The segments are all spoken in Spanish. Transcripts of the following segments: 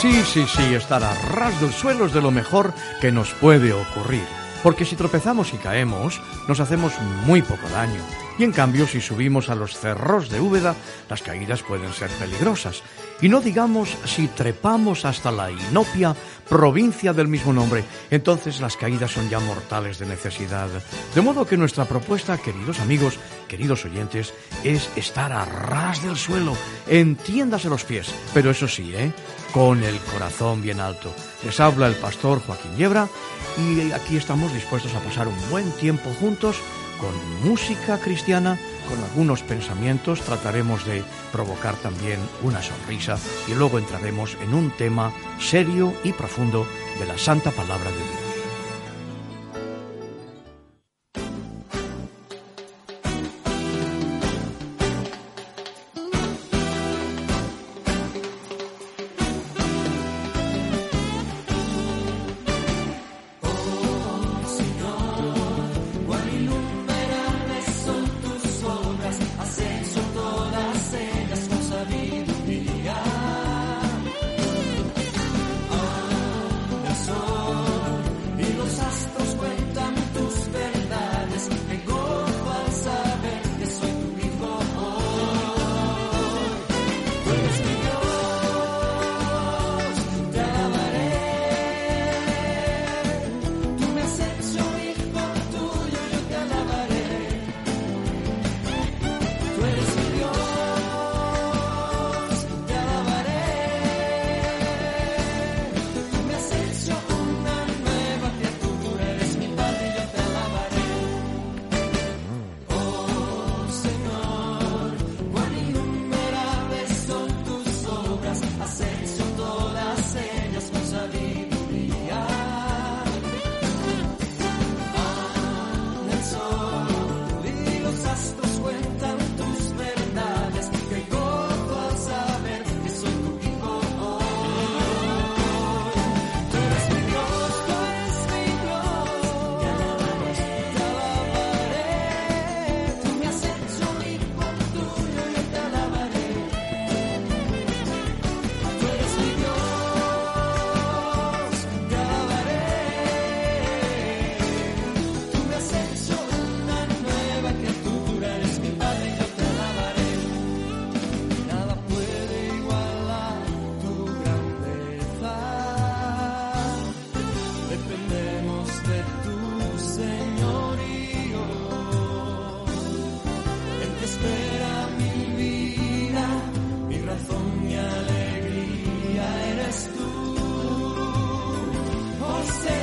Sí, sí, sí, estar a ras del suelo es de lo mejor que nos puede ocurrir. Porque si tropezamos y caemos, nos hacemos muy poco daño. Y en cambio, si subimos a los cerros de Úbeda, las caídas pueden ser peligrosas. Y no digamos si trepamos hasta la Inopia, provincia del mismo nombre, entonces las caídas son ya mortales de necesidad. De modo que nuestra propuesta, queridos amigos, queridos oyentes, es estar a ras del suelo, entiéndase los pies, pero eso sí, ¿eh? con el corazón bien alto. Les habla el pastor Joaquín Yebra y aquí estamos dispuestos a pasar un buen tiempo juntos con música cristiana, con algunos pensamientos, trataremos de provocar también una sonrisa y luego entraremos en un tema serio y profundo de la Santa Palabra de Dios. stay.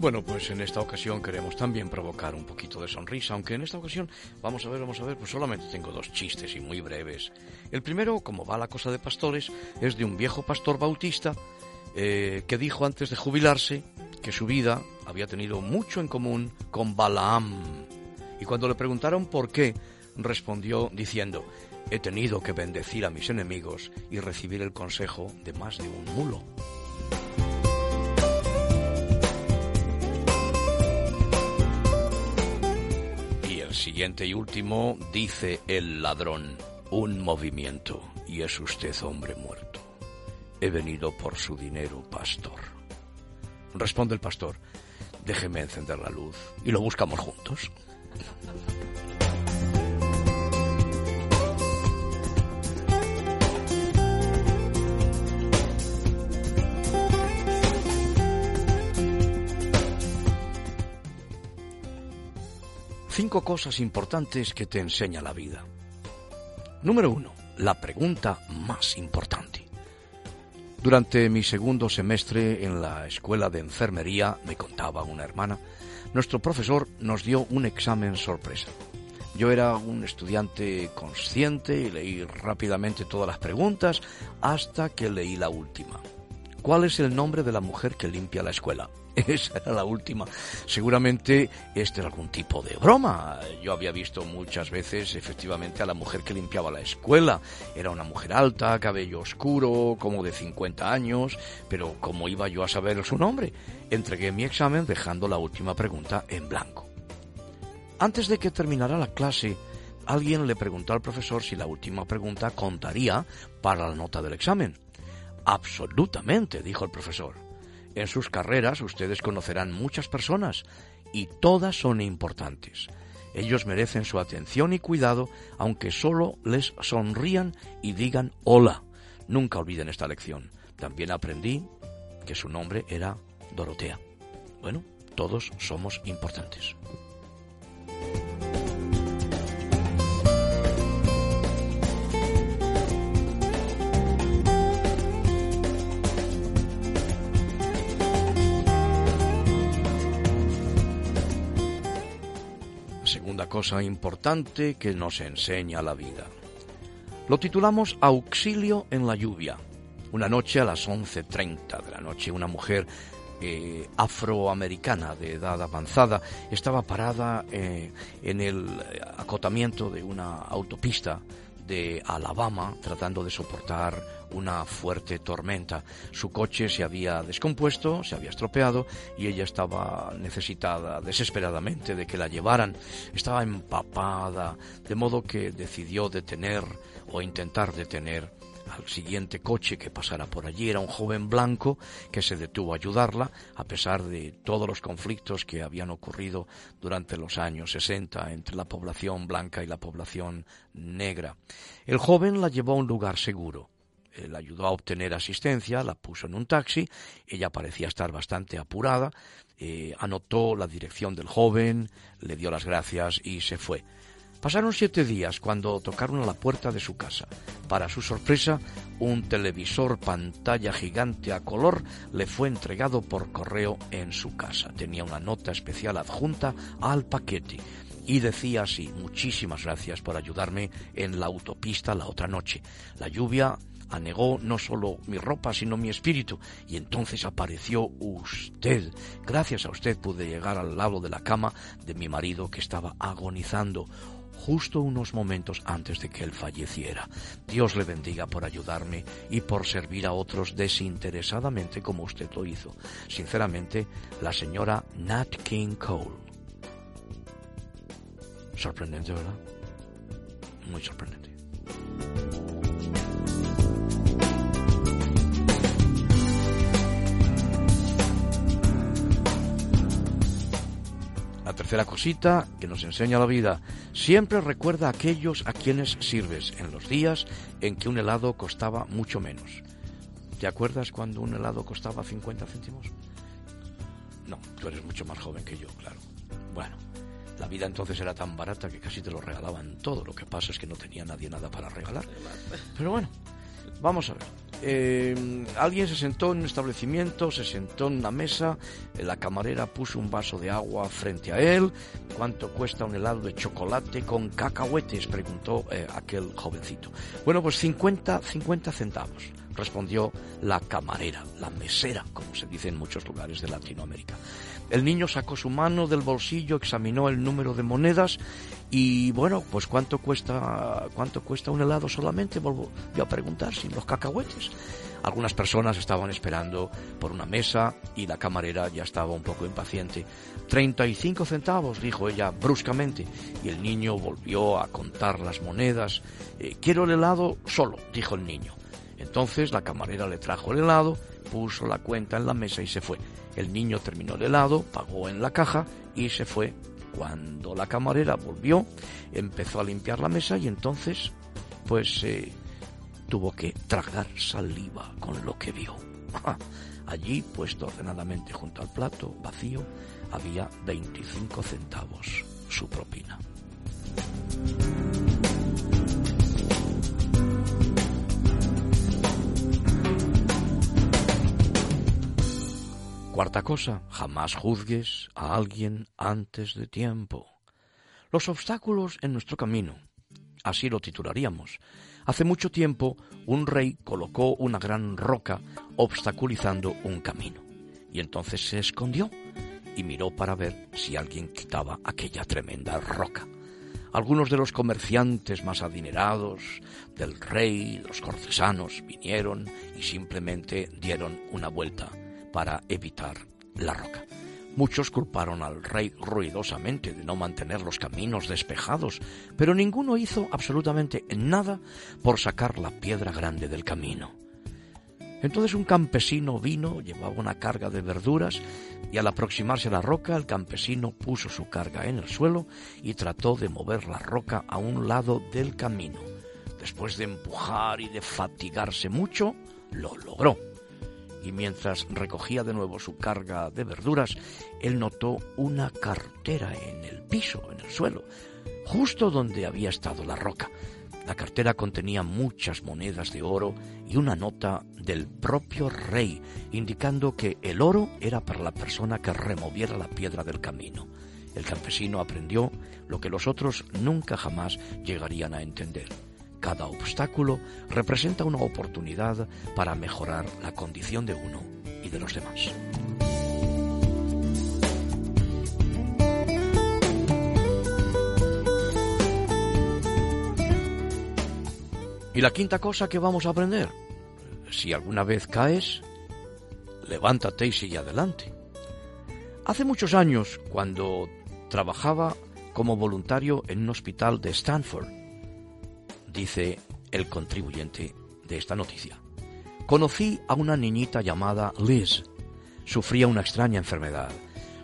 Bueno, pues en esta ocasión queremos también provocar un poquito de sonrisa, aunque en esta ocasión, vamos a ver, vamos a ver, pues solamente tengo dos chistes y muy breves. El primero, como va la cosa de pastores, es de un viejo pastor bautista eh, que dijo antes de jubilarse que su vida había tenido mucho en común con Balaam. Y cuando le preguntaron por qué, respondió diciendo, he tenido que bendecir a mis enemigos y recibir el consejo de más de un mulo. Siguiente y último dice el ladrón, un movimiento, y es usted hombre muerto. He venido por su dinero, pastor. Responde el pastor, déjeme encender la luz y lo buscamos juntos. Cinco cosas importantes que te enseña la vida. Número uno, la pregunta más importante. Durante mi segundo semestre en la escuela de enfermería, me contaba una hermana, nuestro profesor nos dio un examen sorpresa. Yo era un estudiante consciente y leí rápidamente todas las preguntas hasta que leí la última. ¿Cuál es el nombre de la mujer que limpia la escuela? Esa era la última. Seguramente este era algún tipo de broma. Yo había visto muchas veces efectivamente a la mujer que limpiaba la escuela. Era una mujer alta, cabello oscuro, como de 50 años, pero ¿cómo iba yo a saber su nombre? Entregué mi examen dejando la última pregunta en blanco. Antes de que terminara la clase, alguien le preguntó al profesor si la última pregunta contaría para la nota del examen. Absolutamente, dijo el profesor. En sus carreras ustedes conocerán muchas personas y todas son importantes. Ellos merecen su atención y cuidado, aunque solo les sonrían y digan hola. Nunca olviden esta lección. También aprendí que su nombre era Dorotea. Bueno, todos somos importantes. Cosa importante que nos enseña la vida. Lo titulamos Auxilio en la lluvia. Una noche a las 11.30 de la noche, una mujer eh, afroamericana de edad avanzada estaba parada eh, en el acotamiento de una autopista de Alabama tratando de soportar una fuerte tormenta. Su coche se había descompuesto, se había estropeado y ella estaba necesitada desesperadamente de que la llevaran. Estaba empapada, de modo que decidió detener o intentar detener al siguiente coche que pasara por allí. Era un joven blanco que se detuvo a ayudarla, a pesar de todos los conflictos que habían ocurrido durante los años 60 entre la población blanca y la población negra. El joven la llevó a un lugar seguro. La ayudó a obtener asistencia, la puso en un taxi, ella parecía estar bastante apurada, eh, anotó la dirección del joven, le dio las gracias y se fue. Pasaron siete días cuando tocaron a la puerta de su casa. Para su sorpresa, un televisor pantalla gigante a color le fue entregado por correo en su casa. Tenía una nota especial adjunta al paquete y decía así, muchísimas gracias por ayudarme en la autopista la otra noche. La lluvia anegó no solo mi ropa, sino mi espíritu. Y entonces apareció usted. Gracias a usted pude llegar al lado de la cama de mi marido que estaba agonizando justo unos momentos antes de que él falleciera. Dios le bendiga por ayudarme y por servir a otros desinteresadamente como usted lo hizo. Sinceramente, la señora Nat King Cole. Sorprendente, ¿verdad? Muy sorprendente. La tercera cosita que nos enseña la vida, siempre recuerda a aquellos a quienes sirves en los días en que un helado costaba mucho menos. ¿Te acuerdas cuando un helado costaba 50 céntimos? No, tú eres mucho más joven que yo, claro. Bueno, la vida entonces era tan barata que casi te lo regalaban todo. Lo que pasa es que no tenía nadie nada para regalar. Pero bueno, vamos a ver. Eh, alguien se sentó en un establecimiento, se sentó en una mesa, la camarera puso un vaso de agua frente a él. ¿Cuánto cuesta un helado de chocolate con cacahuetes? preguntó eh, aquel jovencito. Bueno, pues 50, 50 centavos, respondió la camarera, la mesera, como se dice en muchos lugares de Latinoamérica. El niño sacó su mano del bolsillo, examinó el número de monedas y bueno, pues cuánto cuesta cuánto cuesta un helado solamente, volvió a preguntar sin los cacahuetes. Algunas personas estaban esperando por una mesa y la camarera ya estaba un poco impaciente. 35 centavos, dijo ella bruscamente, y el niño volvió a contar las monedas. Eh, quiero el helado solo, dijo el niño. Entonces la camarera le trajo el helado, puso la cuenta en la mesa y se fue. El niño terminó el helado, pagó en la caja y se fue. Cuando la camarera volvió, empezó a limpiar la mesa y entonces, pues, eh, tuvo que tragar saliva con lo que vio. Allí, puesto ordenadamente junto al plato vacío, había 25 centavos, su propina. Cuarta cosa, jamás juzgues a alguien antes de tiempo. Los obstáculos en nuestro camino, así lo titularíamos. Hace mucho tiempo un rey colocó una gran roca obstaculizando un camino, y entonces se escondió y miró para ver si alguien quitaba aquella tremenda roca. Algunos de los comerciantes más adinerados del rey, los cortesanos, vinieron y simplemente dieron una vuelta para evitar la roca. Muchos culparon al rey ruidosamente de no mantener los caminos despejados, pero ninguno hizo absolutamente nada por sacar la piedra grande del camino. Entonces un campesino vino, llevaba una carga de verduras, y al aproximarse a la roca, el campesino puso su carga en el suelo y trató de mover la roca a un lado del camino. Después de empujar y de fatigarse mucho, lo logró y mientras recogía de nuevo su carga de verduras, él notó una cartera en el piso, en el suelo, justo donde había estado la roca. La cartera contenía muchas monedas de oro y una nota del propio rey, indicando que el oro era para la persona que removiera la piedra del camino. El campesino aprendió lo que los otros nunca jamás llegarían a entender cada obstáculo representa una oportunidad para mejorar la condición de uno y de los demás. Y la quinta cosa que vamos a aprender, si alguna vez caes, levántate y sigue adelante. Hace muchos años, cuando trabajaba como voluntario en un hospital de Stanford, dice el contribuyente de esta noticia. Conocí a una niñita llamada Liz. Sufría una extraña enfermedad.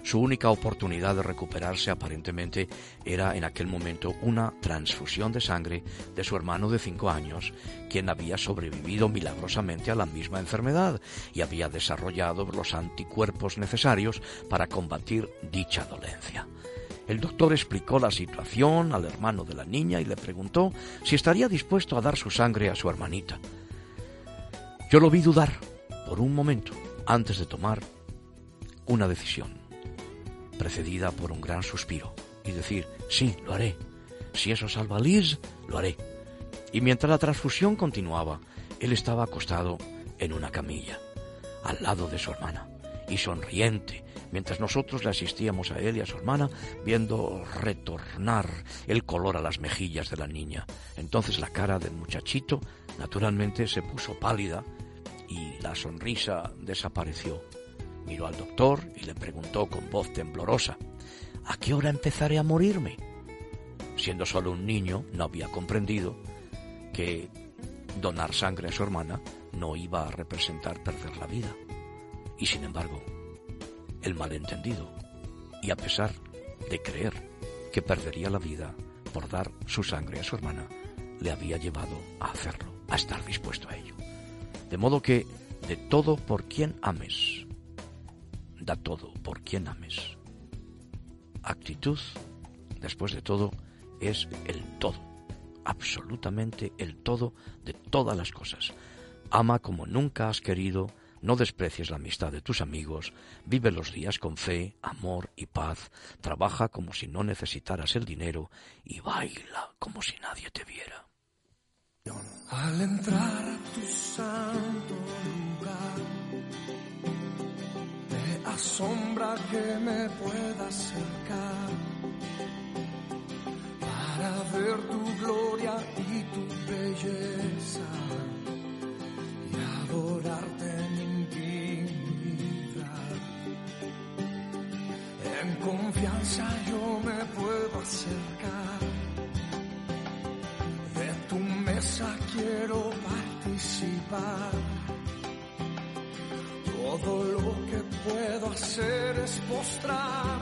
Su única oportunidad de recuperarse aparentemente era en aquel momento una transfusión de sangre de su hermano de cinco años, quien había sobrevivido milagrosamente a la misma enfermedad y había desarrollado los anticuerpos necesarios para combatir dicha dolencia. El doctor explicó la situación al hermano de la niña y le preguntó si estaría dispuesto a dar su sangre a su hermanita. Yo lo vi dudar por un momento antes de tomar una decisión, precedida por un gran suspiro, y decir, sí, lo haré. Si eso salva a Liz, lo haré. Y mientras la transfusión continuaba, él estaba acostado en una camilla, al lado de su hermana, y sonriente, mientras nosotros le asistíamos a él y a su hermana, viendo retornar el color a las mejillas de la niña. Entonces la cara del muchachito naturalmente se puso pálida y la sonrisa desapareció. Miró al doctor y le preguntó con voz temblorosa, ¿A qué hora empezaré a morirme? Siendo solo un niño, no había comprendido que donar sangre a su hermana no iba a representar perder la vida. Y sin embargo, el malentendido y a pesar de creer que perdería la vida por dar su sangre a su hermana, le había llevado a hacerlo, a estar dispuesto a ello. De modo que de todo por quien ames, da todo por quien ames. Actitud, después de todo, es el todo, absolutamente el todo de todas las cosas. Ama como nunca has querido, no desprecies la amistad de tus amigos, vive los días con fe, amor y paz, trabaja como si no necesitaras el dinero y baila como si nadie te viera. Al entrar a tu santo lugar, te asombra que me pueda acercar para ver tu gloria confianza yo me puedo acercar. De tu mesa quiero participar. Todo lo que puedo hacer es postrar.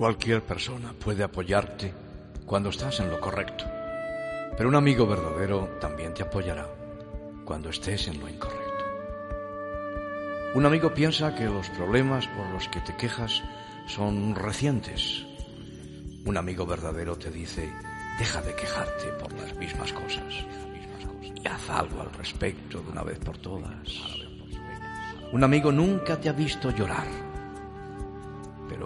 Cualquier persona puede apoyarte cuando estás en lo correcto, pero un amigo verdadero también te apoyará cuando estés en lo incorrecto. Un amigo piensa que los problemas por los que te quejas son recientes. Un amigo verdadero te dice, deja de quejarte por las mismas cosas y haz algo al respecto de una vez por todas. Un amigo nunca te ha visto llorar,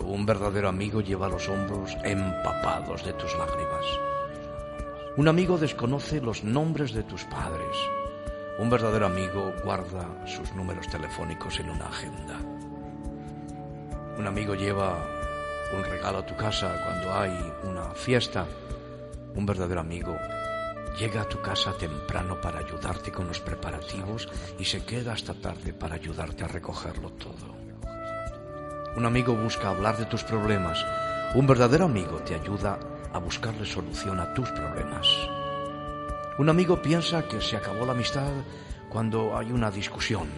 un verdadero amigo lleva los hombros empapados de tus lágrimas. Un amigo desconoce los nombres de tus padres, un verdadero amigo guarda sus números telefónicos en una agenda. Un amigo lleva un regalo a tu casa cuando hay una fiesta. Un verdadero amigo llega a tu casa temprano para ayudarte con los preparativos y se queda hasta tarde para ayudarte a recogerlo todo. Un amigo busca hablar de tus problemas. Un verdadero amigo te ayuda a buscarle solución a tus problemas. Un amigo piensa que se acabó la amistad cuando hay una discusión,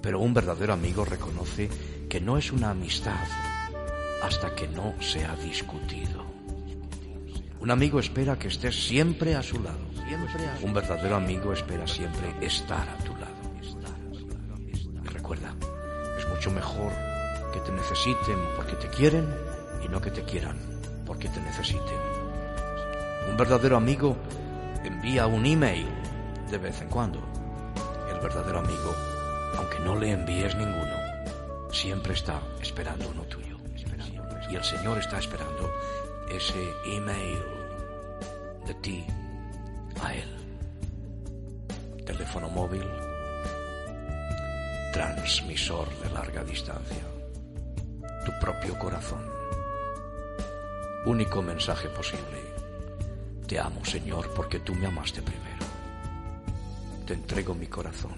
pero un verdadero amigo reconoce que no es una amistad hasta que no se ha discutido. Un amigo espera que estés siempre a su lado. Un verdadero amigo espera siempre estar a tu lado. recuerda, es mucho mejor te necesiten porque te quieren y no que te quieran porque te necesiten. Un verdadero amigo envía un email de vez en cuando. El verdadero amigo, aunque no le envíes ninguno, siempre está esperando uno tuyo. Y el Señor está esperando ese email de ti a Él. Teléfono móvil, transmisor de larga distancia, tu propio corazón. Único mensaje posible te amo, Señor, porque tú me amaste primero. Te entrego mi corazón,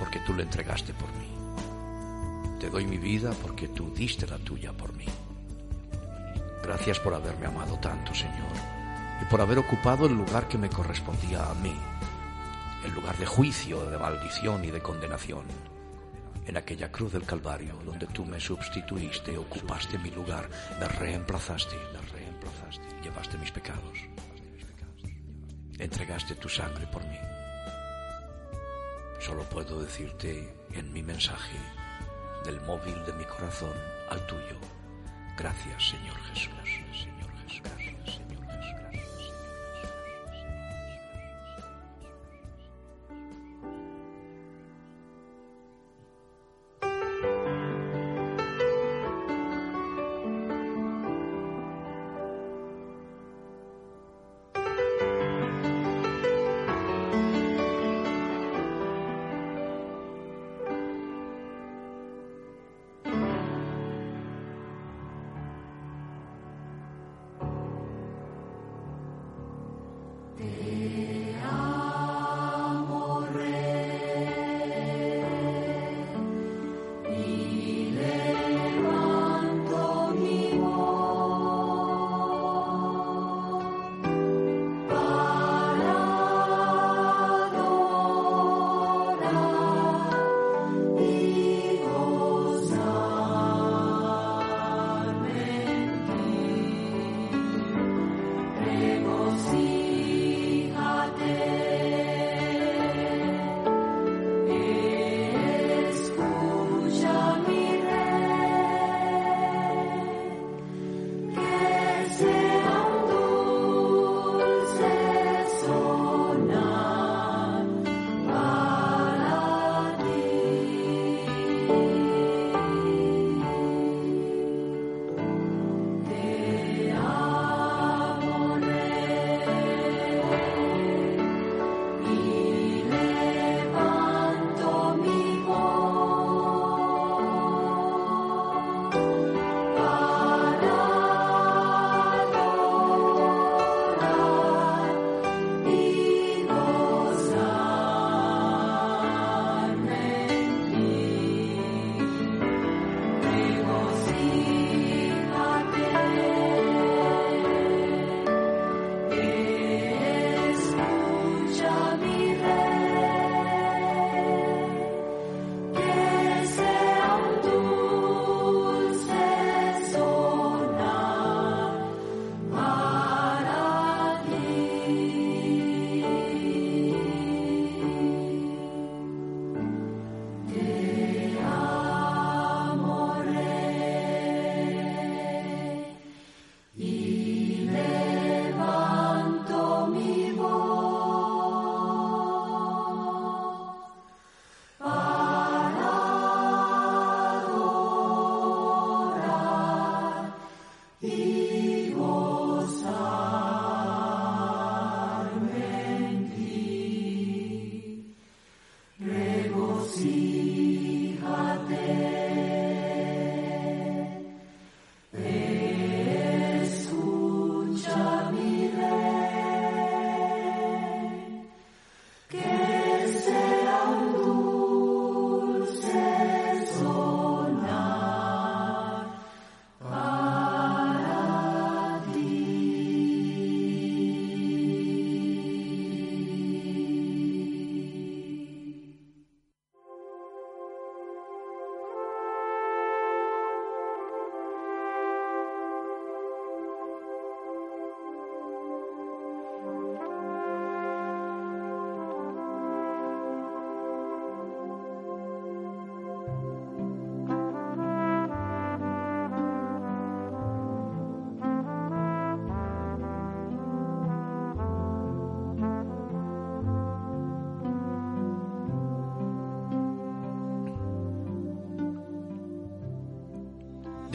porque tú lo entregaste por mí. Te doy mi vida porque tú diste la tuya por mí. Gracias por haberme amado tanto, Señor, y por haber ocupado el lugar que me correspondía a mí, el lugar de juicio, de maldición y de condenación. En aquella cruz del Calvario, donde tú me sustituiste, ocupaste mi lugar, me reemplazaste, me reemplazaste, llevaste mis pecados entregaste tu sangre por mí. Solo puedo decirte en mi mensaje del móvil de mi corazón al tuyo. Gracias, Señor Jesús.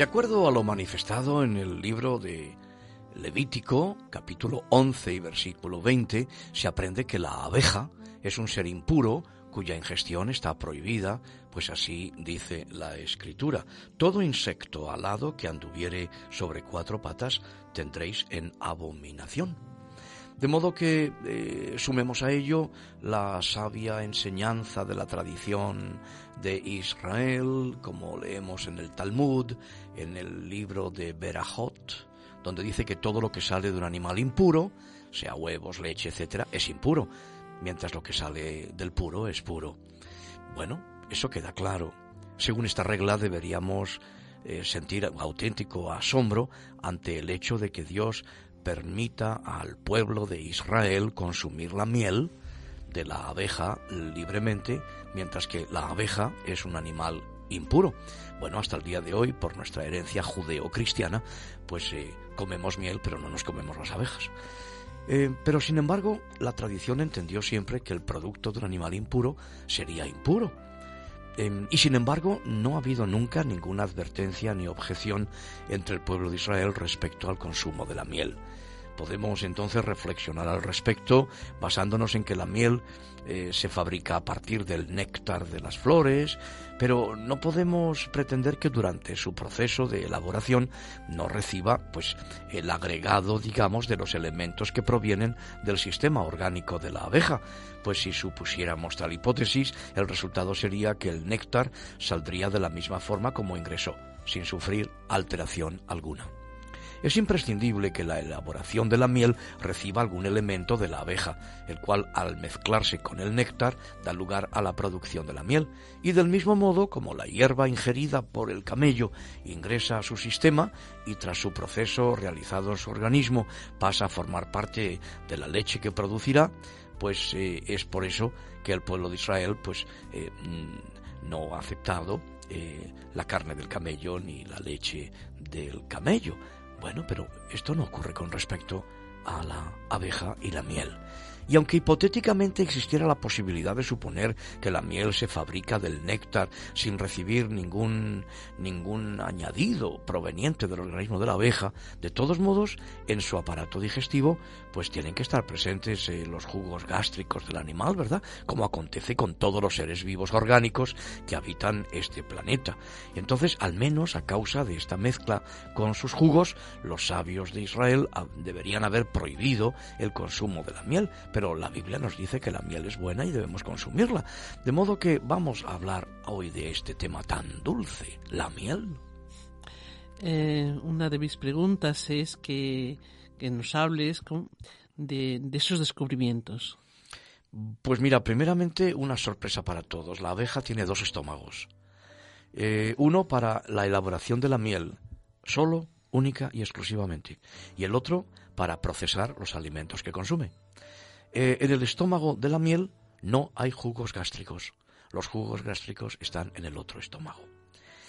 De acuerdo a lo manifestado en el libro de Levítico, capítulo 11 y versículo 20, se aprende que la abeja es un ser impuro cuya ingestión está prohibida, pues así dice la escritura. Todo insecto alado que anduviere sobre cuatro patas tendréis en abominación. De modo que eh, sumemos a ello la sabia enseñanza de la tradición de Israel, como leemos en el Talmud, en el libro de Berahot, donde dice que todo lo que sale de un animal impuro, sea huevos, leche, etc., es impuro, mientras lo que sale del puro es puro. Bueno, eso queda claro. Según esta regla deberíamos eh, sentir auténtico asombro ante el hecho de que Dios permita al pueblo de Israel consumir la miel de la abeja libremente, mientras que la abeja es un animal impuro. Bueno, hasta el día de hoy, por nuestra herencia judeo-cristiana, pues eh, comemos miel, pero no nos comemos las abejas. Eh, pero sin embargo, la tradición entendió siempre que el producto de un animal impuro sería impuro. Em, y sin embargo, no ha habido nunca ninguna advertencia ni objeción entre el pueblo de Israel respecto al consumo de la miel. Podemos entonces reflexionar al respecto basándonos en que la miel eh, se fabrica a partir del néctar de las flores, pero no podemos pretender que durante su proceso de elaboración no reciba pues el agregado, digamos, de los elementos que provienen del sistema orgánico de la abeja, pues si supusiéramos tal hipótesis, el resultado sería que el néctar saldría de la misma forma como ingresó, sin sufrir alteración alguna. Es imprescindible que la elaboración de la miel reciba algún elemento de la abeja, el cual al mezclarse con el néctar da lugar a la producción de la miel, y del mismo modo como la hierba ingerida por el camello ingresa a su sistema y tras su proceso realizado en su organismo pasa a formar parte de la leche que producirá, pues eh, es por eso que el pueblo de Israel pues eh, mm, no ha aceptado eh, la carne del camello ni la leche del camello. Bueno, pero esto no ocurre con respecto a la abeja y la miel. Y aunque hipotéticamente existiera la posibilidad de suponer que la miel se fabrica del néctar sin recibir ningún, ningún añadido proveniente del organismo de la abeja, de todos modos, en su aparato digestivo, pues tienen que estar presentes eh, los jugos gástricos del animal, ¿verdad? Como acontece con todos los seres vivos orgánicos que habitan este planeta. Entonces, al menos a causa de esta mezcla con sus jugos, los sabios de Israel ah, deberían haber prohibido el consumo de la miel, pero la Biblia nos dice que la miel es buena y debemos consumirla. De modo que vamos a hablar hoy de este tema tan dulce, la miel. Eh, una de mis preguntas es que, nos hables de, esos descubrimientos. Pues mira, primeramente una sorpresa para todos. La abeja tiene dos estómagos. Eh, uno para la elaboración de la miel, solo, única y exclusivamente. Y el otro para procesar los alimentos que consume. Eh, en el estómago de la miel no hay jugos gástricos. Los jugos gástricos están en el otro estómago.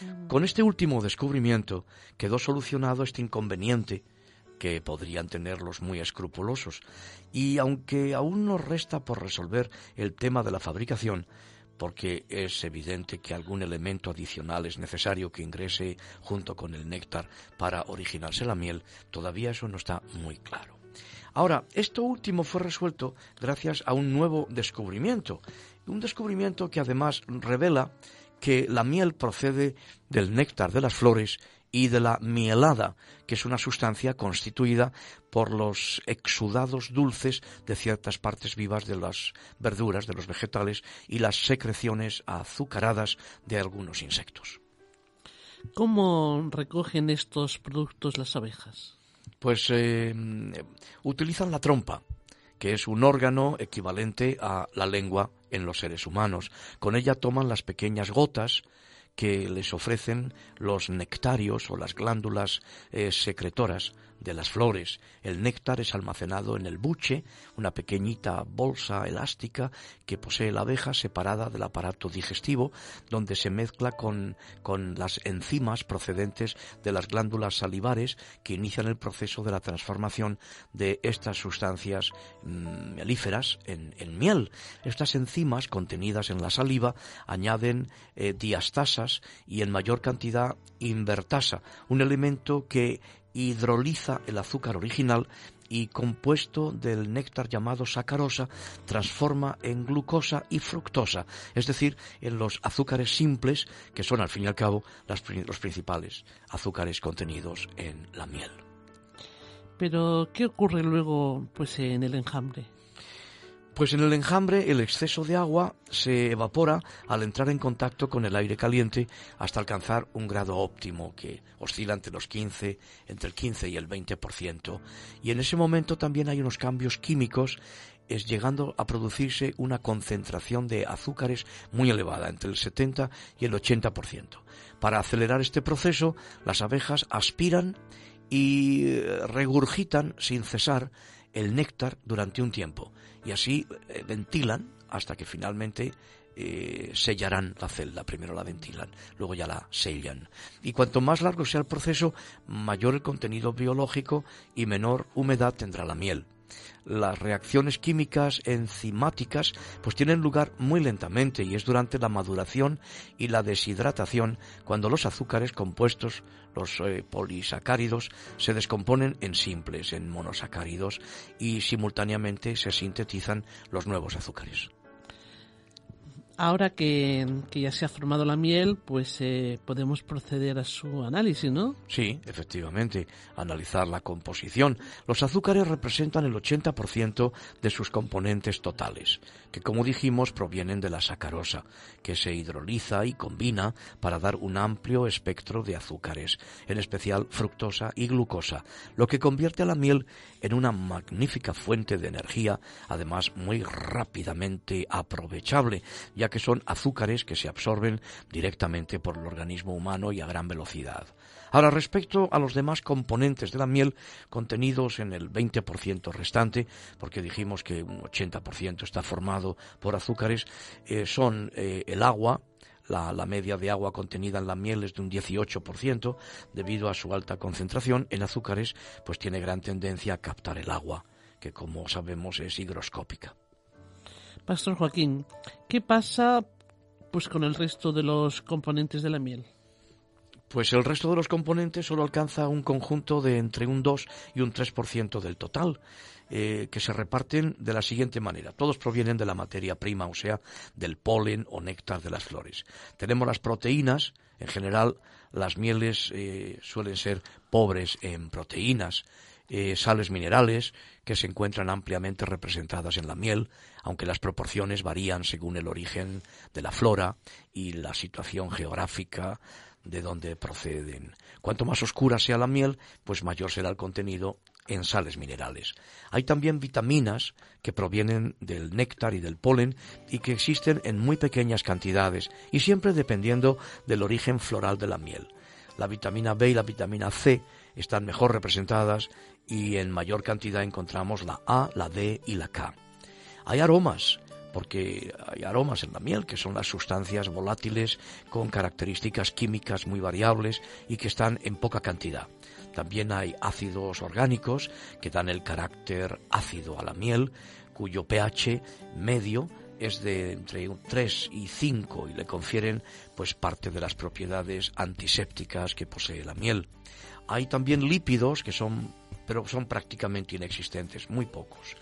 Mm. Con este último descubrimiento quedó solucionado este inconveniente que podrían tener los muy escrupulosos. Y aunque aún nos resta por resolver el tema de la fabricación, porque es evidente que algún elemento adicional es necesario que ingrese junto con el néctar para originarse la miel, todavía eso no está muy claro. Ahora, esto último fue resuelto gracias a un nuevo descubrimiento, un descubrimiento que además revela que la miel procede del néctar de las flores y de la mielada, que es una sustancia constituida por los exudados dulces de ciertas partes vivas de las verduras, de los vegetales, y las secreciones azucaradas de algunos insectos. ¿Cómo recogen estos productos las abejas? Pues eh, utilizan la trompa, que es un órgano equivalente a la lengua en los seres humanos. Con ella toman las pequeñas gotas que les ofrecen los nectarios o las glándulas eh, secretoras de las flores. El néctar es almacenado en el buche, una pequeñita bolsa elástica que posee la abeja separada del aparato digestivo, donde se mezcla con, con las enzimas procedentes de las glándulas salivares que inician el proceso de la transformación de estas sustancias mm, melíferas en, miel. Estas enzimas contenidas en la saliva añaden eh, diastasas y en mayor cantidad invertasa, un elemento que hidroliza el azúcar original y compuesto del néctar llamado sacarosa transforma en glucosa y fructosa, es decir, en los azúcares simples que son al fin y al cabo los principales azúcares contenidos en la miel. Pero, ¿qué ocurre luego pues, en el enjambre? Pues en el enjambre el exceso de agua se evapora al entrar en contacto con el aire caliente hasta alcanzar un grado óptimo que oscila entre los 15, entre el 15 y el 20%. Y en ese momento también hay unos cambios químicos es llegando a producirse una concentración de azúcares muy elevada, entre el 70 y el 80%. Para acelerar este proceso, las abejas aspiran y eh, regurgitan sin cesar el néctar durante un tiempo y así eh, ventilan hasta que finalmente eh, sellarán la celda. Primero la ventilan, luego ya la sellan. Y cuanto más largo sea el proceso, mayor el contenido biológico y menor humedad tendrá la miel las reacciones químicas enzimáticas pues tienen lugar muy lentamente y es durante la maduración y la deshidratación cuando los azúcares compuestos, los eh, polisacáridos, se descomponen en simples, en monosacáridos y simultáneamente se sintetizan los nuevos azúcares. Ahora que, ya se ha formado la miel, pues eh, podemos proceder a su análisis, ¿no? Sí, efectivamente, analizar la composición. Los azúcares representan el 80% de sus componentes totales, que como dijimos provienen de la sacarosa, que se hidroliza y combina para dar un amplio espectro de azúcares, en especial fructosa y glucosa, lo que convierte a la miel en una magnífica fuente de energía, además muy rápidamente aprovechable, ya que son azúcares que se absorben directamente por el organismo humano y a gran velocidad. Ahora, respecto a los demás componentes de la miel contenidos en el 20% restante, porque dijimos que un 80% está formado por azúcares, eh, son eh, el agua, la, la, media de agua contenida en la miel es de un 18%, debido a su alta concentración en azúcares, pues tiene gran tendencia a captar el agua, que como sabemos es higroscópica. Pastor Joaquín, ¿qué pasa pues con el resto de los componentes de la miel? Pues el resto de los componentes solo alcanza un conjunto de entre un 2 y un 3% del total, eh, que se reparten de la siguiente manera. Todos provienen de la materia prima, o sea, del polen o néctar de las flores. Tenemos las proteínas, en general las mieles eh, suelen ser pobres en proteínas, eh, sales minerales que se encuentran ampliamente representadas en la miel, aunque las proporciones varían según el origen de la flora y la situación geográfica de donde proceden. Cuanto más oscura sea la miel, pues mayor será el contenido en sales minerales. Hay también vitaminas que provienen del néctar y del polen y que existen en muy pequeñas cantidades y siempre dependiendo del origen floral de la miel. La vitamina B y la vitamina C están mejor representadas y en mayor cantidad encontramos la A, la D y la K. Hay aromas, porque hay aromas en la miel, que son las sustancias volátiles con características químicas muy variables y que están en poca cantidad. También hay ácidos orgánicos que dan el carácter ácido a la miel, cuyo pH medio es de entre 3 y 5 y le confieren pues parte de las propiedades antisépticas que posee la miel. Hay también lípidos que son pero son prácticamente inexistentes, muy pocos.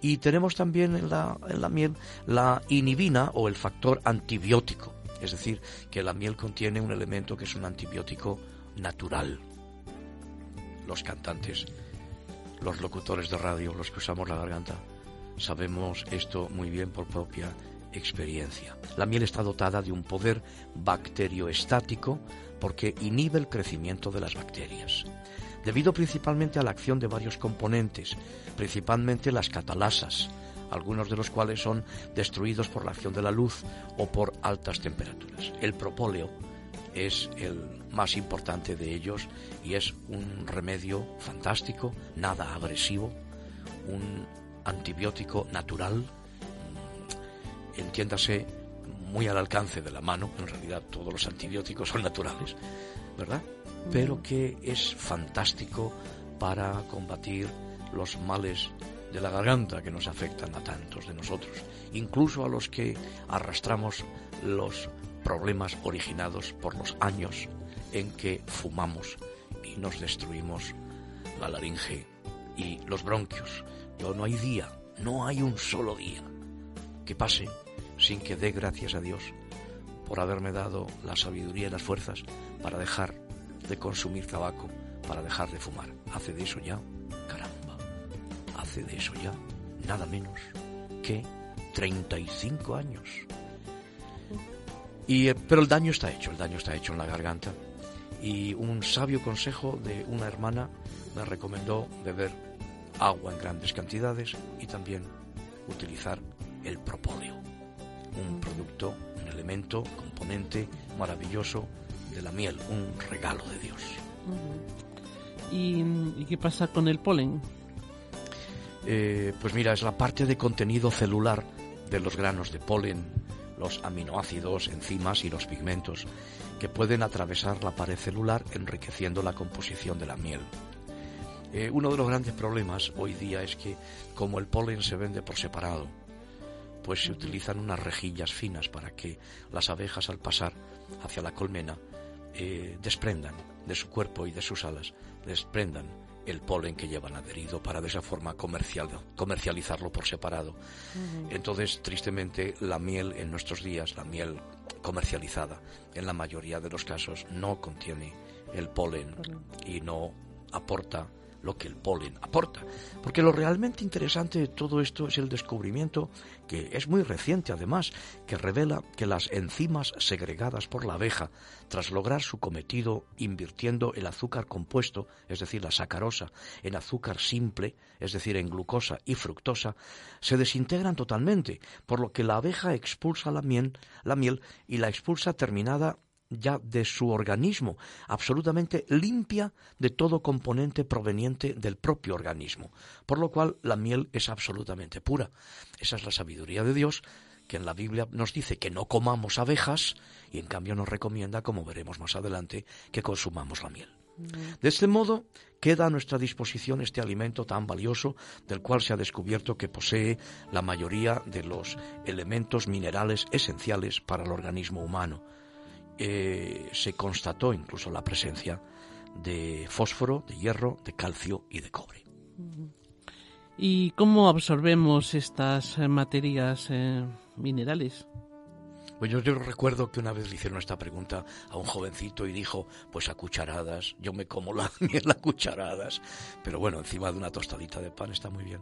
Y tenemos también en la, en la miel la inhibina o el factor antibiótico, es decir, que la miel contiene un elemento que es un antibiótico natural. Los cantantes, los locutores de radio, los que usamos la garganta, sabemos esto muy bien por propia experiencia. La miel está dotada de un poder bacterioestático porque inhibe el crecimiento de las bacterias debido principalmente a la acción de varios componentes, principalmente las catalasas, algunos de los cuales son destruidos por la acción de la luz o por altas temperaturas. El propóleo es el más importante de ellos y es un remedio fantástico, nada agresivo, un antibiótico natural, mm, entiéndase muy al alcance de la mano, en realidad todos los antibióticos son naturales, ¿verdad? Pero que es fantástico para combatir los males de la garganta que nos afectan a tantos de nosotros, incluso a los que arrastramos los problemas originados por los años en que fumamos y nos destruimos la laringe y los bronquios. Yo no hay día, no hay un solo día que pase sin que dé gracias a Dios por haberme dado la sabiduría y las fuerzas para dejar de consumir tabaco, para dejar de fumar. Hace de eso ya, caramba, hace de eso ya nada menos que 35 años. Y, eh, pero el daño está hecho, el daño está hecho en la garganta. Y un sabio consejo de una hermana me recomendó beber agua en grandes cantidades y también utilizar el propóleo, un producto, un elemento, componente maravilloso de la miel, un regalo de Dios. ¿Y, y qué pasa con el polen? Eh, pues mira, es la parte de contenido celular de los granos de polen, los aminoácidos, enzimas y los pigmentos, que pueden atravesar la pared celular enriqueciendo la composición de la miel. Eh, uno de los grandes problemas hoy día es que como el polen se vende por separado, pues se utilizan unas rejillas finas para que las abejas al pasar hacia la colmena eh, desprendan de su cuerpo y de sus alas, desprendan el polen que llevan adherido para de esa forma comercial, comercializarlo por separado. Entonces, tristemente, la miel en nuestros días, la miel comercializada, en la mayoría de los casos no contiene el polen y no aporta lo que el polen aporta. Porque lo realmente interesante de todo esto es el descubrimiento, que es muy reciente además, que revela que las enzimas segregadas por la abeja, tras lograr su cometido invirtiendo el azúcar compuesto, es decir, la sacarosa, en azúcar simple, es decir, en glucosa y fructosa, se desintegran totalmente, por lo que la abeja expulsa la miel, la miel y la expulsa terminada ya de su organismo, absolutamente limpia de todo componente proveniente del propio organismo, por lo cual la miel es absolutamente pura. Esa es la sabiduría de Dios, que en la Biblia nos dice que no comamos abejas y en cambio nos recomienda, como veremos más adelante, que consumamos la miel. De este modo, queda a nuestra disposición este alimento tan valioso del cual se ha descubierto que posee la mayoría de los elementos minerales esenciales para el organismo humano eh, se constató incluso la presencia de fósforo, de hierro, de calcio y de cobre. ¿Y cómo absorbemos estas eh, materias eh, minerales? Pues yo, yo, recuerdo que una vez le hicieron esta pregunta a un jovencito y dijo, pues a cucharadas, yo me como la miel a cucharadas, pero bueno, encima de una tostadita de pan está muy bien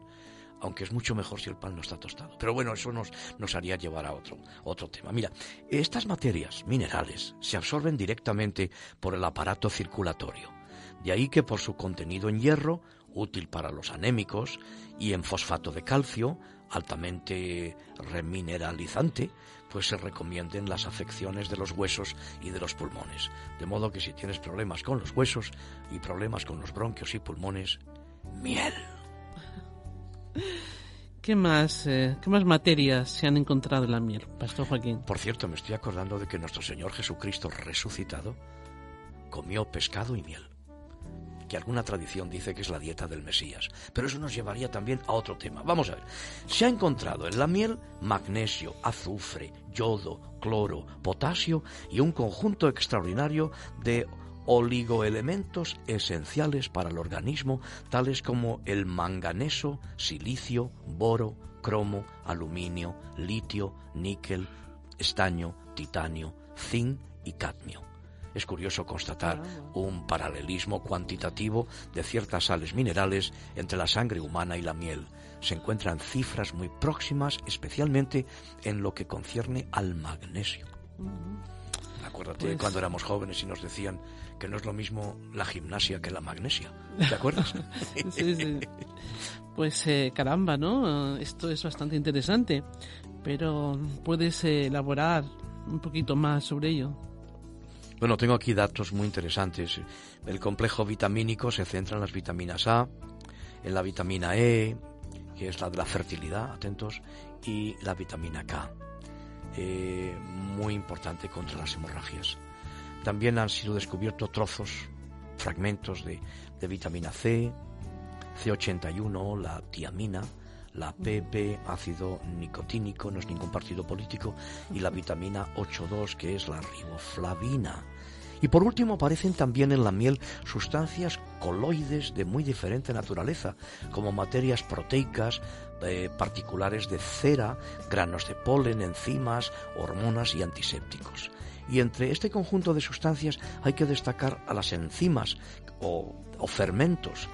aunque es mucho mejor si el pan no está tostado. Pero bueno, eso nos, nos haría llevar a otro, otro tema. Mira, estas materias minerales se absorben directamente por el aparato circulatorio. De ahí que por su contenido en hierro, útil para los anémicos, y en fosfato de calcio, altamente remineralizante, pues se recomienden las afecciones de los huesos y de los pulmones. De modo que si tienes problemas con los huesos y problemas con los bronquios y pulmones, miel. ¿Qué más, eh, ¿Qué más materias se han encontrado en la miel, Pastor Joaquín? Por cierto, me estoy acordando de que nuestro Señor Jesucristo resucitado comió pescado y miel, que alguna tradición dice que es la dieta del Mesías, pero eso nos llevaría también a otro tema. Vamos a ver, se ha encontrado en la miel magnesio, azufre, yodo, cloro, potasio y un conjunto extraordinario de oligoelementos esenciales para el organismo, tales como el manganeso, silicio, boro, cromo, aluminio, litio, níquel, estaño, titanio, zinc y cadmio. Es curioso constatar un paralelismo cuantitativo de ciertas sales minerales entre la sangre humana y la miel. Se encuentran cifras muy próximas, especialmente en lo que concierne al magnesio. Acuérdate pues cuando éramos jóvenes y nos decían que no es lo mismo la gimnasia que la magnesia. ¿Te acuerdas? sí, sí. Pues eh, caramba, ¿no? Esto es bastante interesante, pero puedes eh, elaborar un poquito más sobre ello. Bueno, tengo aquí datos muy interesantes. El complejo vitamínico se centra en las vitaminas A, en la vitamina E, que es la de la fertilidad, atentos, y la vitamina K, eh, muy importante contra las hemorragias. También han sido descubiertos trozos, fragmentos de, vitamina C, C81, la tiamina, la PP, ácido nicotínico, no es ningún partido político, y la vitamina 8.2, que es la riboflavina. Y por último aparecen también en la miel sustancias coloides de muy diferente naturaleza, como materias proteicas, eh, particulares de cera, granos de polen, enzimas, hormonas y antisépticos. Y entre este conjunto de sustancias hay que destacar a las enzimas o, fermentos,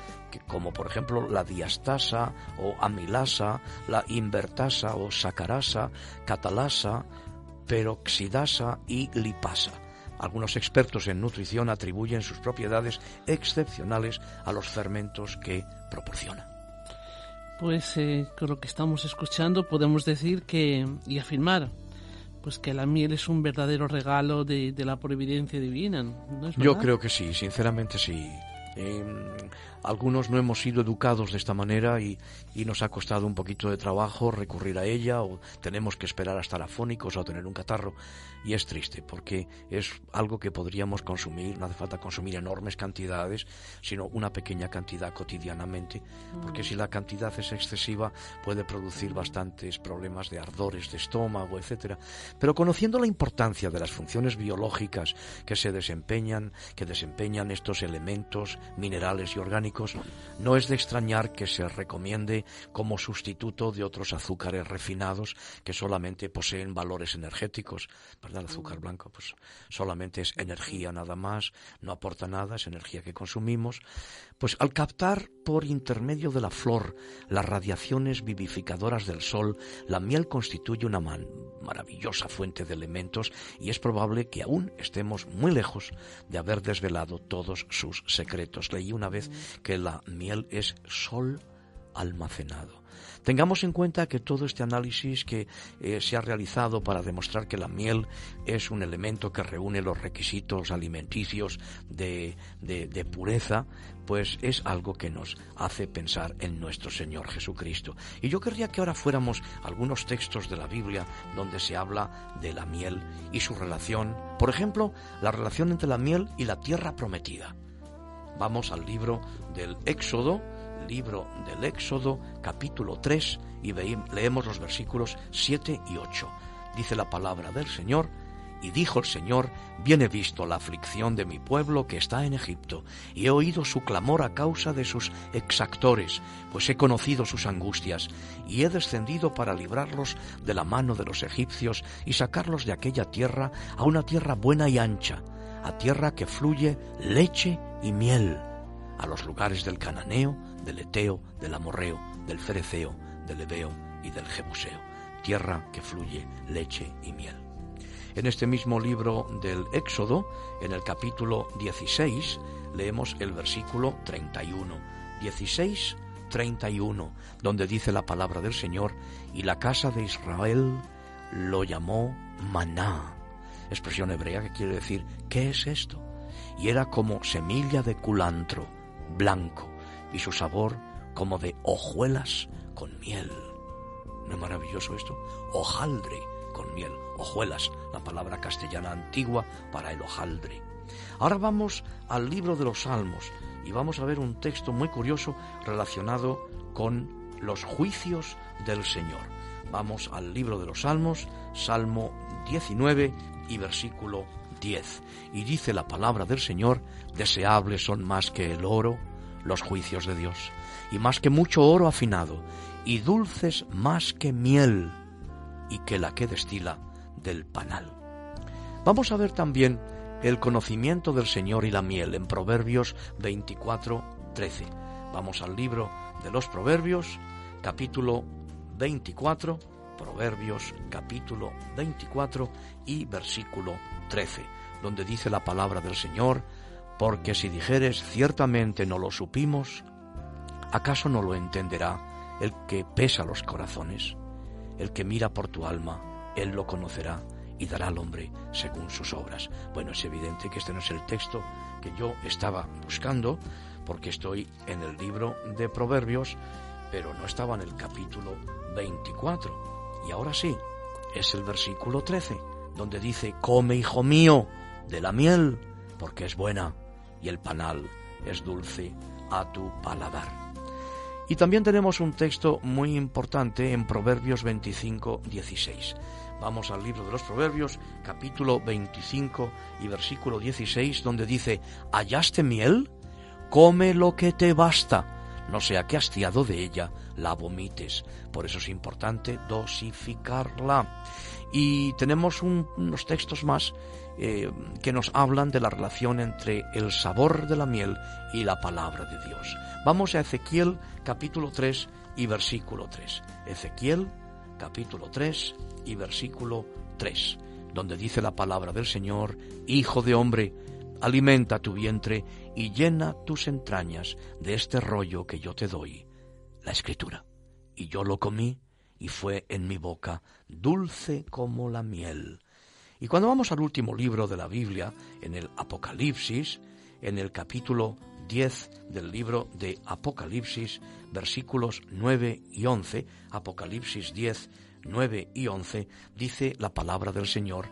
como por ejemplo la diastasa o amilasa, la invertasa o sacarasa, catalasa, peroxidasa y lipasa. Algunos expertos en nutrición atribuyen sus propiedades excepcionales a los fermentos que proporciona. Pues eh, con lo que estamos escuchando podemos decir que y afirmar pues que la miel es un verdadero regalo de, la providencia divina. Yo creo que sí, sinceramente sí. Em, algunos no hemos sido educados de esta manera y, y, nos ha costado un poquito de trabajo recurrir a ella o tenemos que esperar a estar afónicos o tener un catarro y es triste porque es algo que podríamos consumir, no hace falta consumir enormes cantidades, sino una pequeña cantidad cotidianamente, porque si la cantidad es excesiva puede producir bastantes problemas de ardores de estómago, etcétera. Pero conociendo la importancia de las funciones biológicas que se desempeñan, que desempeñan estos elementos minerales y orgánicos, no es de extrañar que se recomiende como sustituto de otros azúcares refinados que solamente poseen valores energéticos el azúcar blanco pues solamente es energía nada más, no aporta nada, es energía que consumimos. Pues al captar por intermedio de la flor las radiaciones vivificadoras del sol, la miel constituye una maravillosa fuente de elementos y es probable que aún estemos muy lejos de haber desvelado todos sus secretos. Leí una vez que la miel es sol almacenado. Tengamos en cuenta que todo este análisis que eh, se ha realizado para demostrar que la miel es un elemento que reúne los requisitos alimenticios de, de pureza, pues es algo que nos hace pensar en nuestro Señor Jesucristo. Y yo querría que ahora fuéramos algunos textos de la Biblia donde se habla de la miel y su relación, por ejemplo, la relación entre la miel y la tierra prometida. Vamos al libro del Éxodo, libro del Éxodo, capítulo 3, y leemos los versículos 7 y 8. Dice la palabra del Señor, y dijo el Señor, bien he visto la aflicción de mi pueblo que está en Egipto, y he oído su clamor a causa de sus exactores, pues he conocido sus angustias, y he descendido para librarlos de la mano de los egipcios y sacarlos de aquella tierra a una tierra buena y ancha, a tierra que fluye leche y miel, a los lugares del cananeo, del Eteo, del Amorreo, del Fereceo, del Ebeo y del Jebuseo, tierra que fluye leche y miel. En este mismo libro del Éxodo, en el capítulo 16, leemos el versículo 31. 16, 31, donde dice la palabra del Señor, y la casa de Israel lo llamó maná, expresión hebrea que quiere decir, ¿qué es esto? Y era como semilla de culantro, blanco, y su sabor como de hojuelas con miel. ¿No es maravilloso esto? Hojaldre con miel, hojuelas, la palabra castellana antigua para el hojaldre. Ahora vamos al libro de los Salmos y vamos a ver un texto muy curioso relacionado con los juicios del Señor. Vamos al libro de los Salmos, Salmo 19 y versículo 10. Y dice la palabra del Señor, deseables son más que el oro los juicios de Dios, y más que mucho oro afinado, y dulces más que miel, y que la que destila del panal. Vamos a ver también el conocimiento del Señor y la miel en Proverbios 24, 13. Vamos al libro de los Proverbios, capítulo 24, Proverbios capítulo 24 y versículo 13, donde dice la palabra del Señor, porque si dijeres ciertamente no lo supimos, ¿acaso no lo entenderá el que pesa los corazones? El que mira por tu alma, él lo conocerá y dará al hombre según sus obras. Bueno, es evidente que este no es el texto que yo estaba buscando, porque estoy en el libro de Proverbios, pero no estaba en el capítulo 24. Y ahora sí, es el versículo 13, donde dice, come, hijo mío, de la miel, porque es buena y el panal es dulce a tu paladar. Y también tenemos un texto muy importante en Proverbios 25, 16. Vamos al libro de los Proverbios, capítulo 25 y versículo 16, donde dice, ¿hallaste miel? Come lo que te basta, no sea que hastiado de ella la vomites. Por eso es importante dosificarla. Y tenemos unos textos más eh, que nos hablan de la relación entre el sabor de la miel y la palabra de Dios. Vamos a Ezequiel capítulo 3 y versículo 3. Ezequiel capítulo 3 y versículo 3, donde dice la palabra del Señor, Hijo de hombre, alimenta tu vientre y llena tus entrañas de este rollo que yo te doy, la escritura. Y yo lo comí y fue en mi boca dulce como la miel. Y cuando vamos al último libro de la Biblia, en el Apocalipsis, en el capítulo 10 del libro de Apocalipsis, versículos 9 y 11, Apocalipsis 10, 9 y 11, dice la palabra del Señor,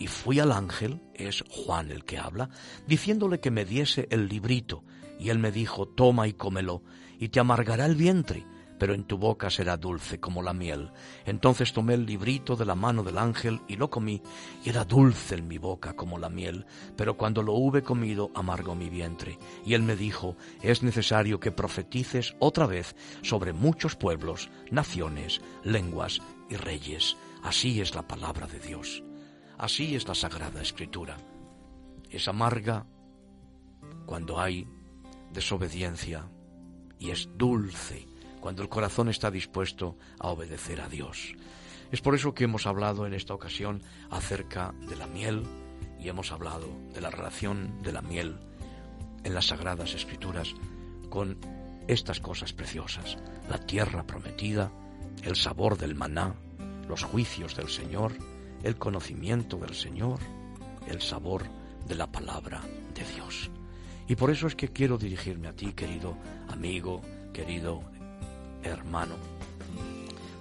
y fui al ángel, es Juan el que habla, diciéndole que me diese el librito, y él me dijo, toma y cómelo, y te amargará el vientre, pero en tu boca será dulce como la miel. Entonces tomé el librito de la mano del ángel y lo comí, y era dulce en mi boca como la miel, pero cuando lo hube comido amargó mi vientre. Y él me dijo, es necesario que profetices otra vez sobre muchos pueblos, naciones, lenguas y reyes. Así es la palabra de Dios. Así es la sagrada escritura. Es amarga cuando hay desobediencia y es dulce cuando el corazón está dispuesto a obedecer a Dios. Es por eso que hemos hablado en esta ocasión acerca de la miel y hemos hablado de la relación de la miel en las sagradas escrituras con estas cosas preciosas, la tierra prometida, el sabor del maná, los juicios del Señor, el conocimiento del Señor, el sabor de la palabra de Dios. Y por eso es que quiero dirigirme a ti, querido amigo, querido hermano,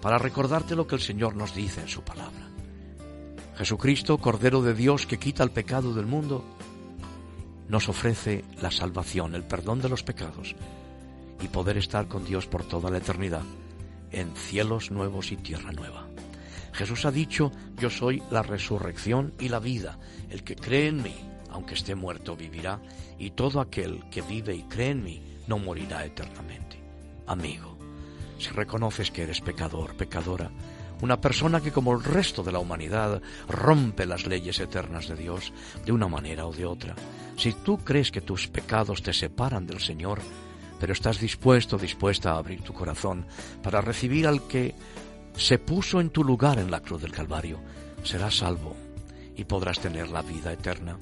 para recordarte lo que el Señor nos dice en su palabra. Jesucristo, Cordero de Dios que quita el pecado del mundo, nos ofrece la salvación, el perdón de los pecados y poder estar con Dios por toda la eternidad en cielos nuevos y tierra nueva. Jesús ha dicho, yo soy la resurrección y la vida. El que cree en mí, aunque esté muerto, vivirá, y todo aquel que vive y cree en mí, no morirá eternamente. Amigo, si reconoces que eres pecador, pecadora, una persona que como el resto de la humanidad rompe las leyes eternas de Dios de una manera o de otra, si tú crees que tus pecados te separan del Señor, pero estás dispuesto, dispuesta a abrir tu corazón para recibir al que se puso en tu lugar en la cruz del Calvario, serás salvo y podrás tener la vida eterna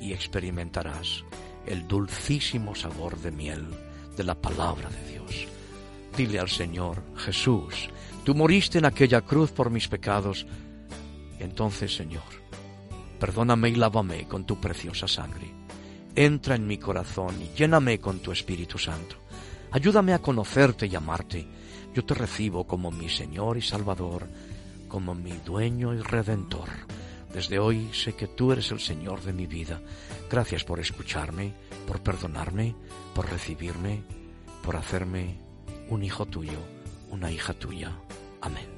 y experimentarás el dulcísimo sabor de miel de la palabra de Dios. Dile al Señor, Jesús, tú moriste en aquella cruz por mis pecados. Entonces, Señor, perdóname y lávame con tu preciosa sangre. Entra en mi corazón y lléname con tu Espíritu Santo. Ayúdame a conocerte y amarte. Yo te recibo como mi Señor y Salvador, como mi dueño y redentor. Desde hoy sé que tú eres el Señor de mi vida. Gracias por escucharme, por perdonarme, por recibirme, por hacerme un hijo tuyo, una hija tuya. Amén.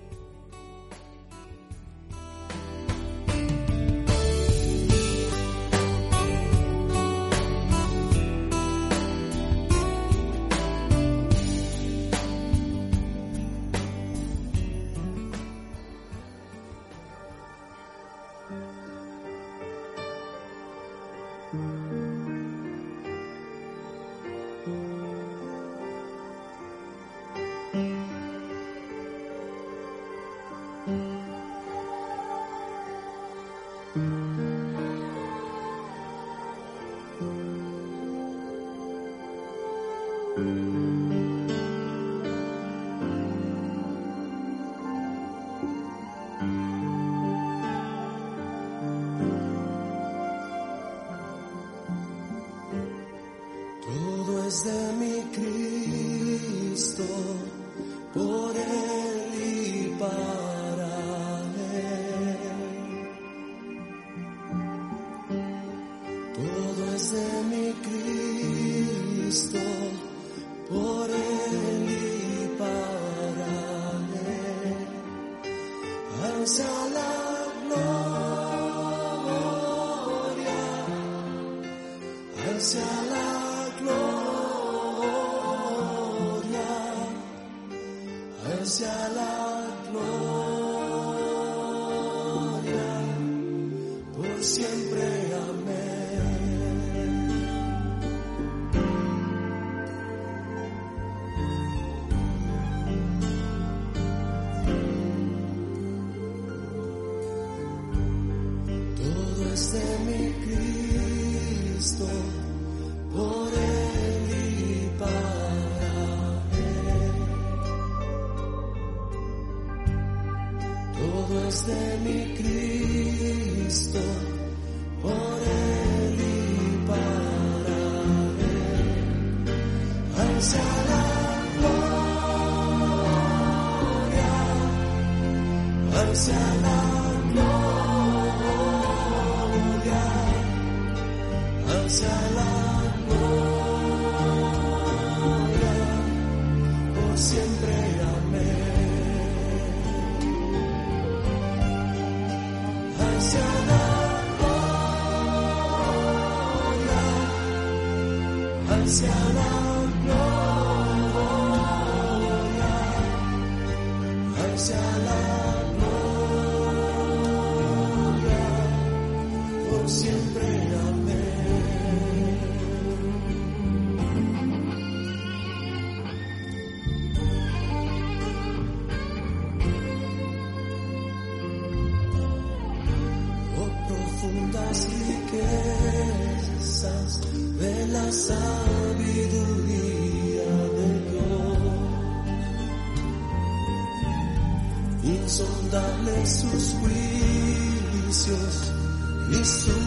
Y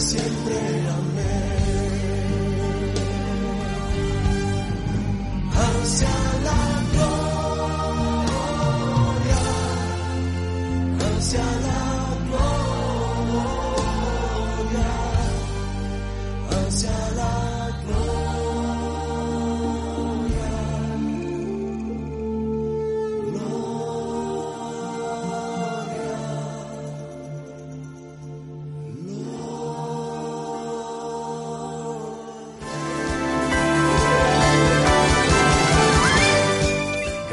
siempre